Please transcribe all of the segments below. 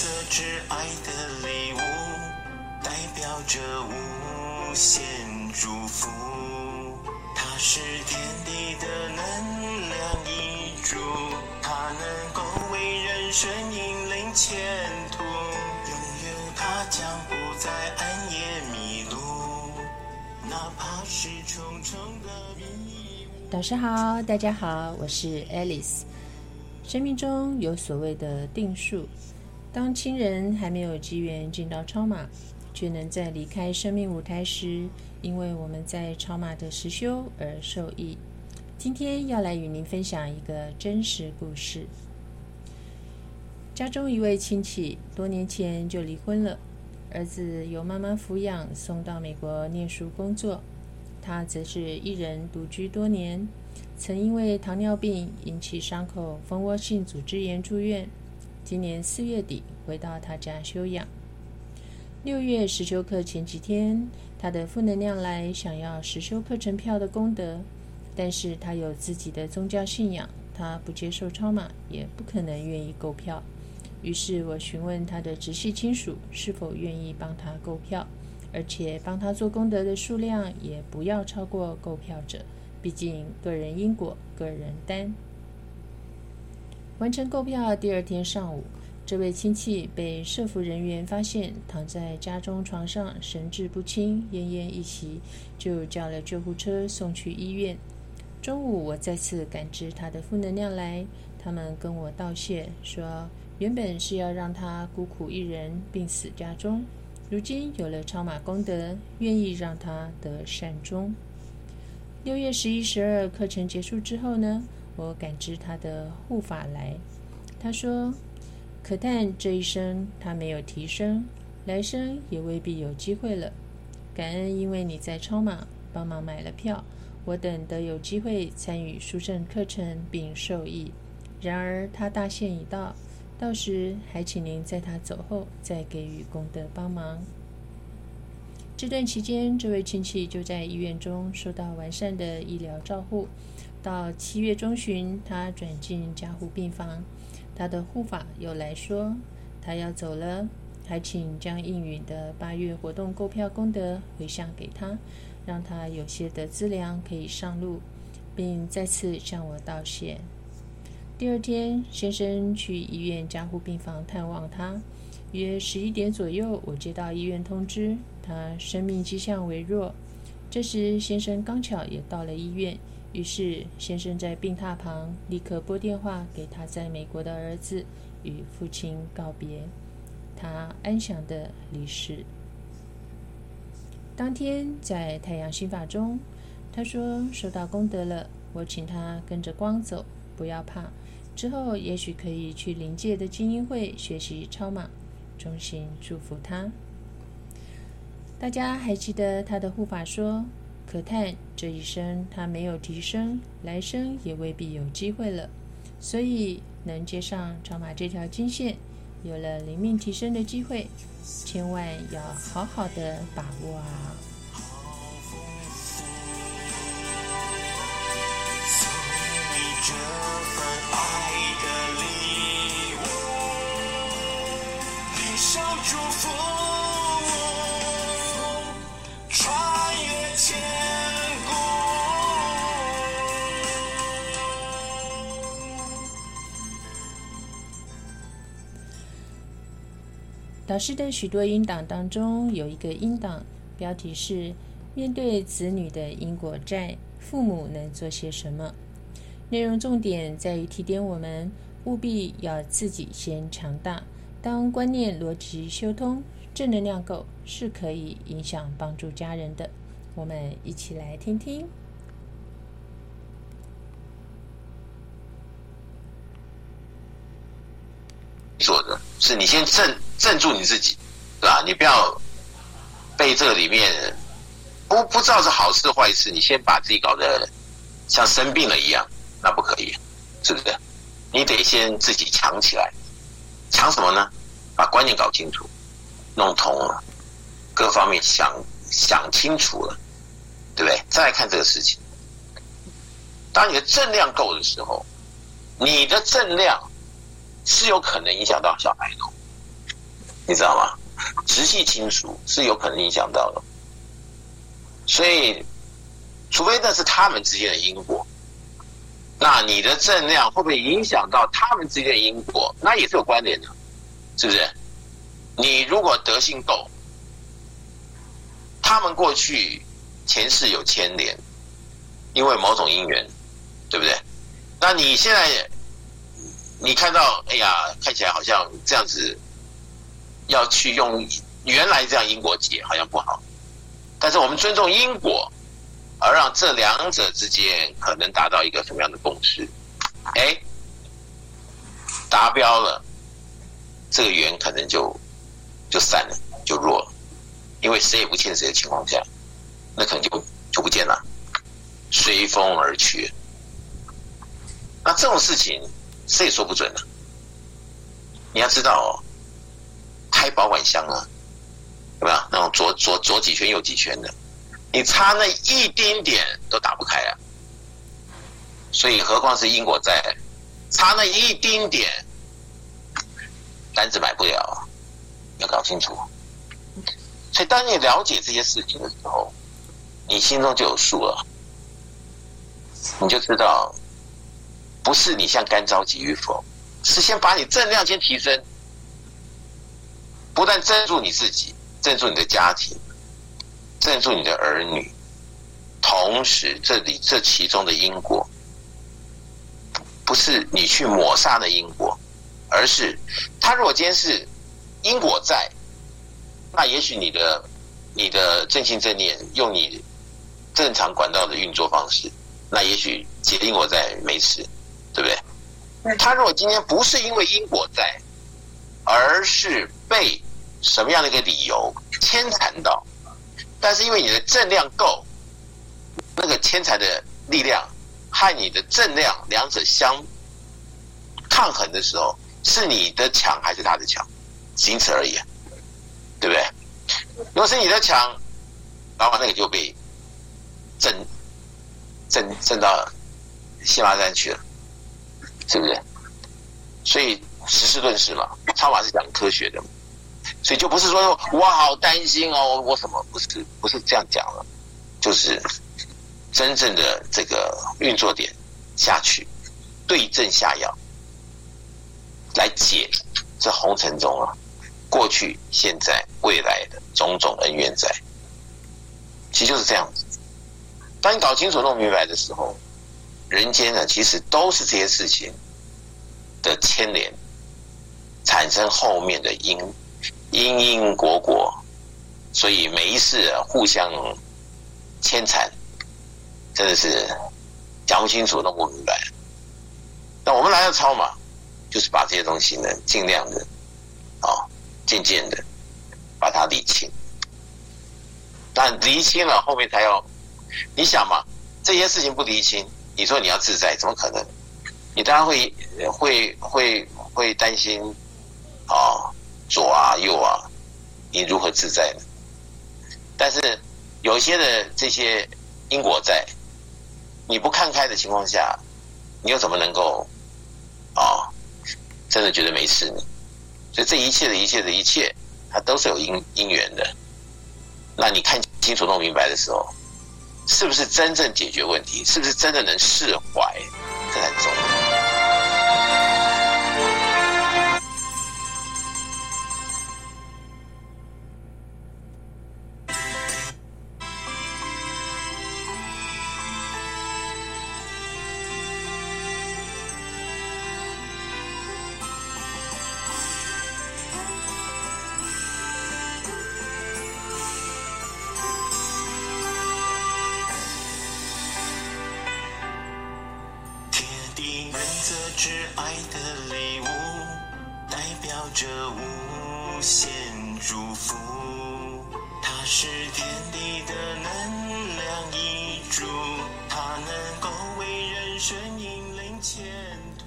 色挚爱的礼物，代表着无限祝福。它是天地的能量遗嘱，它能够为人生引领前途。拥有它将不再暗夜迷路，哪怕是重重的迷雾。导师好，大家好，我是 Alice。生命中有所谓的定数，当亲人还没有机缘进到超马，却能在离开生命舞台时，因为我们在超马的实修而受益。今天要来与您分享一个真实故事。家中一位亲戚多年前就离婚了，儿子由妈妈抚养，送到美国念书工作，他则是一人独居多年。曾因为糖尿病引起伤口蜂窝性组织炎住院，今年四月底回到他家休养。六月实修课前几天，他的负能量来想要实修课程票的功德，但是他有自己的宗教信仰，他不接受超码，也不可能愿意购票。于是我询问他的直系亲属是否愿意帮他购票，而且帮他做功德的数量也不要超过购票者。毕竟个人因果，个人担。完成购票第二天上午，这位亲戚被社服人员发现躺在家中床上，神志不清，奄奄一息，就叫了救护车送去医院。中午我再次感知他的负能量来，他们跟我道谢，说原本是要让他孤苦一人，病死家中，如今有了超马功德，愿意让他得善终。六月十一、十二课程结束之后呢，我感知他的护法来。他说：“可叹这一生他没有提升，来生也未必有机会了。感恩因为你在超马帮忙买了票，我等得有机会参与书圣课程并受益。然而他大限已到，到时还请您在他走后再给予功德帮忙。”这段期间，这位亲戚就在医院中受到完善的医疗照护。到七月中旬，他转进加护病房。他的护法又来说，他要走了，还请将应允的八月活动购票功德回向给他，让他有些的资粮可以上路，并再次向我道谢。第二天，先生去医院加护病房探望他。约十一点左右，我接到医院通知，他生命迹象微弱。这时，先生刚巧也到了医院，于是先生在病榻旁立刻拨电话给他在美国的儿子，与父亲告别。他安详的离世。当天在太阳心法中，他说收到功德了，我请他跟着光走，不要怕。之后也许可以去临界的精英会学习超马。衷心祝福他。大家还记得他的护法说：“可叹这一生他没有提升，来生也未必有机会了。所以能接上超马这条金线，有了灵命提升的机会，千万要好好的把握啊！”祝福导师的许多音档当中，有一个音档标题是“面对子女的因果债，父母能做些什么”。内容重点在于提点我们，务必要自己先强大。当观念逻辑修通，正能量够，是可以影响帮助家人的。我们一起来听听。做的是你先正镇住你自己，对吧？你不要被这里面不不知道是好事坏事，你先把自己搞得像生病了一样，那不可以，是不是？你得先自己强起来。强什么呢？把观念搞清楚，弄通了，各方面想想清楚了，对不对？再来看这个事情。当你的正量够的时候，你的正量是有可能影响到小孩的。你知道吗？直系亲属是有可能影响到的，所以除非那是他们之间的因果，那你的正量会不会影响到他们之间的因果？那也是有关联的，是不是？你如果德性够，他们过去前世有牵连，因为某种因缘，对不对？那你现在你看到，哎呀，看起来好像这样子。要去用原来这样因果解好像不好，但是我们尊重因果，而让这两者之间可能达到一个什么样的共识？哎，达标了，这个缘可能就就散了，就弱了，因为谁也不欠谁的情况下，那可能就就不见了，随风而去。那这种事情谁也说不准的，你要知道哦。开保管箱啊，有没有那种左左左几圈右几圈的？你差那一丁点都打不开啊！所以何况是因果债，差那一丁点单子买不了，要搞清楚。所以当你了解这些事情的时候，你心中就有数了，你就知道，不是你像干着急与否，是先把你正量先提升。不但镇住你自己，镇住你的家庭，镇住你的儿女，同时这里这其中的因果，不是你去抹杀的因果，而是他如果今天是因果在，那也许你的你的正心正念用你正常管道的运作方式，那也许结因果在没事，对不对？他如果今天不是因为因果在，而是被什么样的一个理由牵缠到？但是因为你的正量够，那个牵缠的力量和你的正量两者相抗衡的时候，是你的强还是他的强？仅此而已，对不对？如果是你的强，往往那个就被震震震到西马山去了，是不是？所以实事论事嘛，超马是讲科学的。所以就不是说我好担心哦，我什么不是不是这样讲了，就是真正的这个运作点下去，对症下药，来解这红尘中啊过去、现在、未来的种种恩怨在，其实就是这样子。当你搞清楚、弄明白的时候，人间呢其实都是这些事情的牵连，产生后面的因。因因果果，所以每一世互相牵缠，真的是讲不清楚、弄不明白。那我们来到超马，就是把这些东西呢，尽量的啊，渐渐的把它理清。但理清了，后面才要你想嘛，这些事情不理清，你说你要自在，怎么可能？你当然会会会会担心啊。左啊右啊，你如何自在呢？但是有些的这些因果在，你不看开的情况下，你又怎么能够啊，真的觉得没事呢？所以这一切的一切的一切，它都是有因因缘的。那你看清楚弄明白的时候，是不是真正解决问题？是不是真的能释怀？这很重要。是爱的礼物，代表着无限祝福。它是天地的能量一柱，它能够为人生引领前途。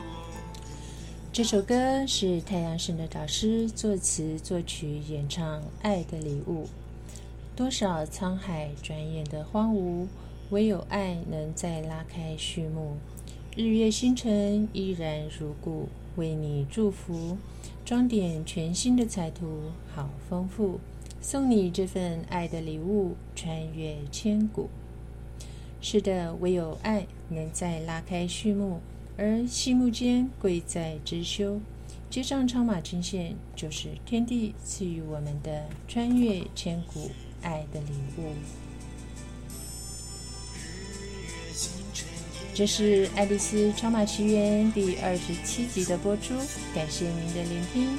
这首歌是太阳神的导师作词、作曲、演唱《爱的礼物》。多少沧海转眼的荒芜，唯有爱能再拉开序幕。日月星辰依然如故，为你祝福。装点全新的彩图，好丰富。送你这份爱的礼物，穿越千古。是的，唯有爱能再拉开序幕，而细幕间贵在知修。接上超马金线，就是天地赐予我们的穿越千古爱的礼物。这是《爱丽丝超马奇缘》第二十七集的播出，感谢您的聆听，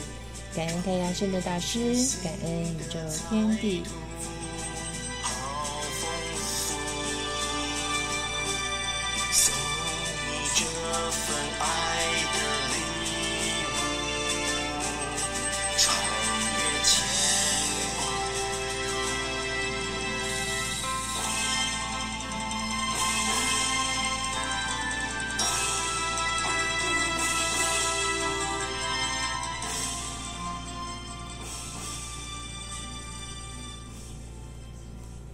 感恩太阳神的大师，感恩宇宙天地。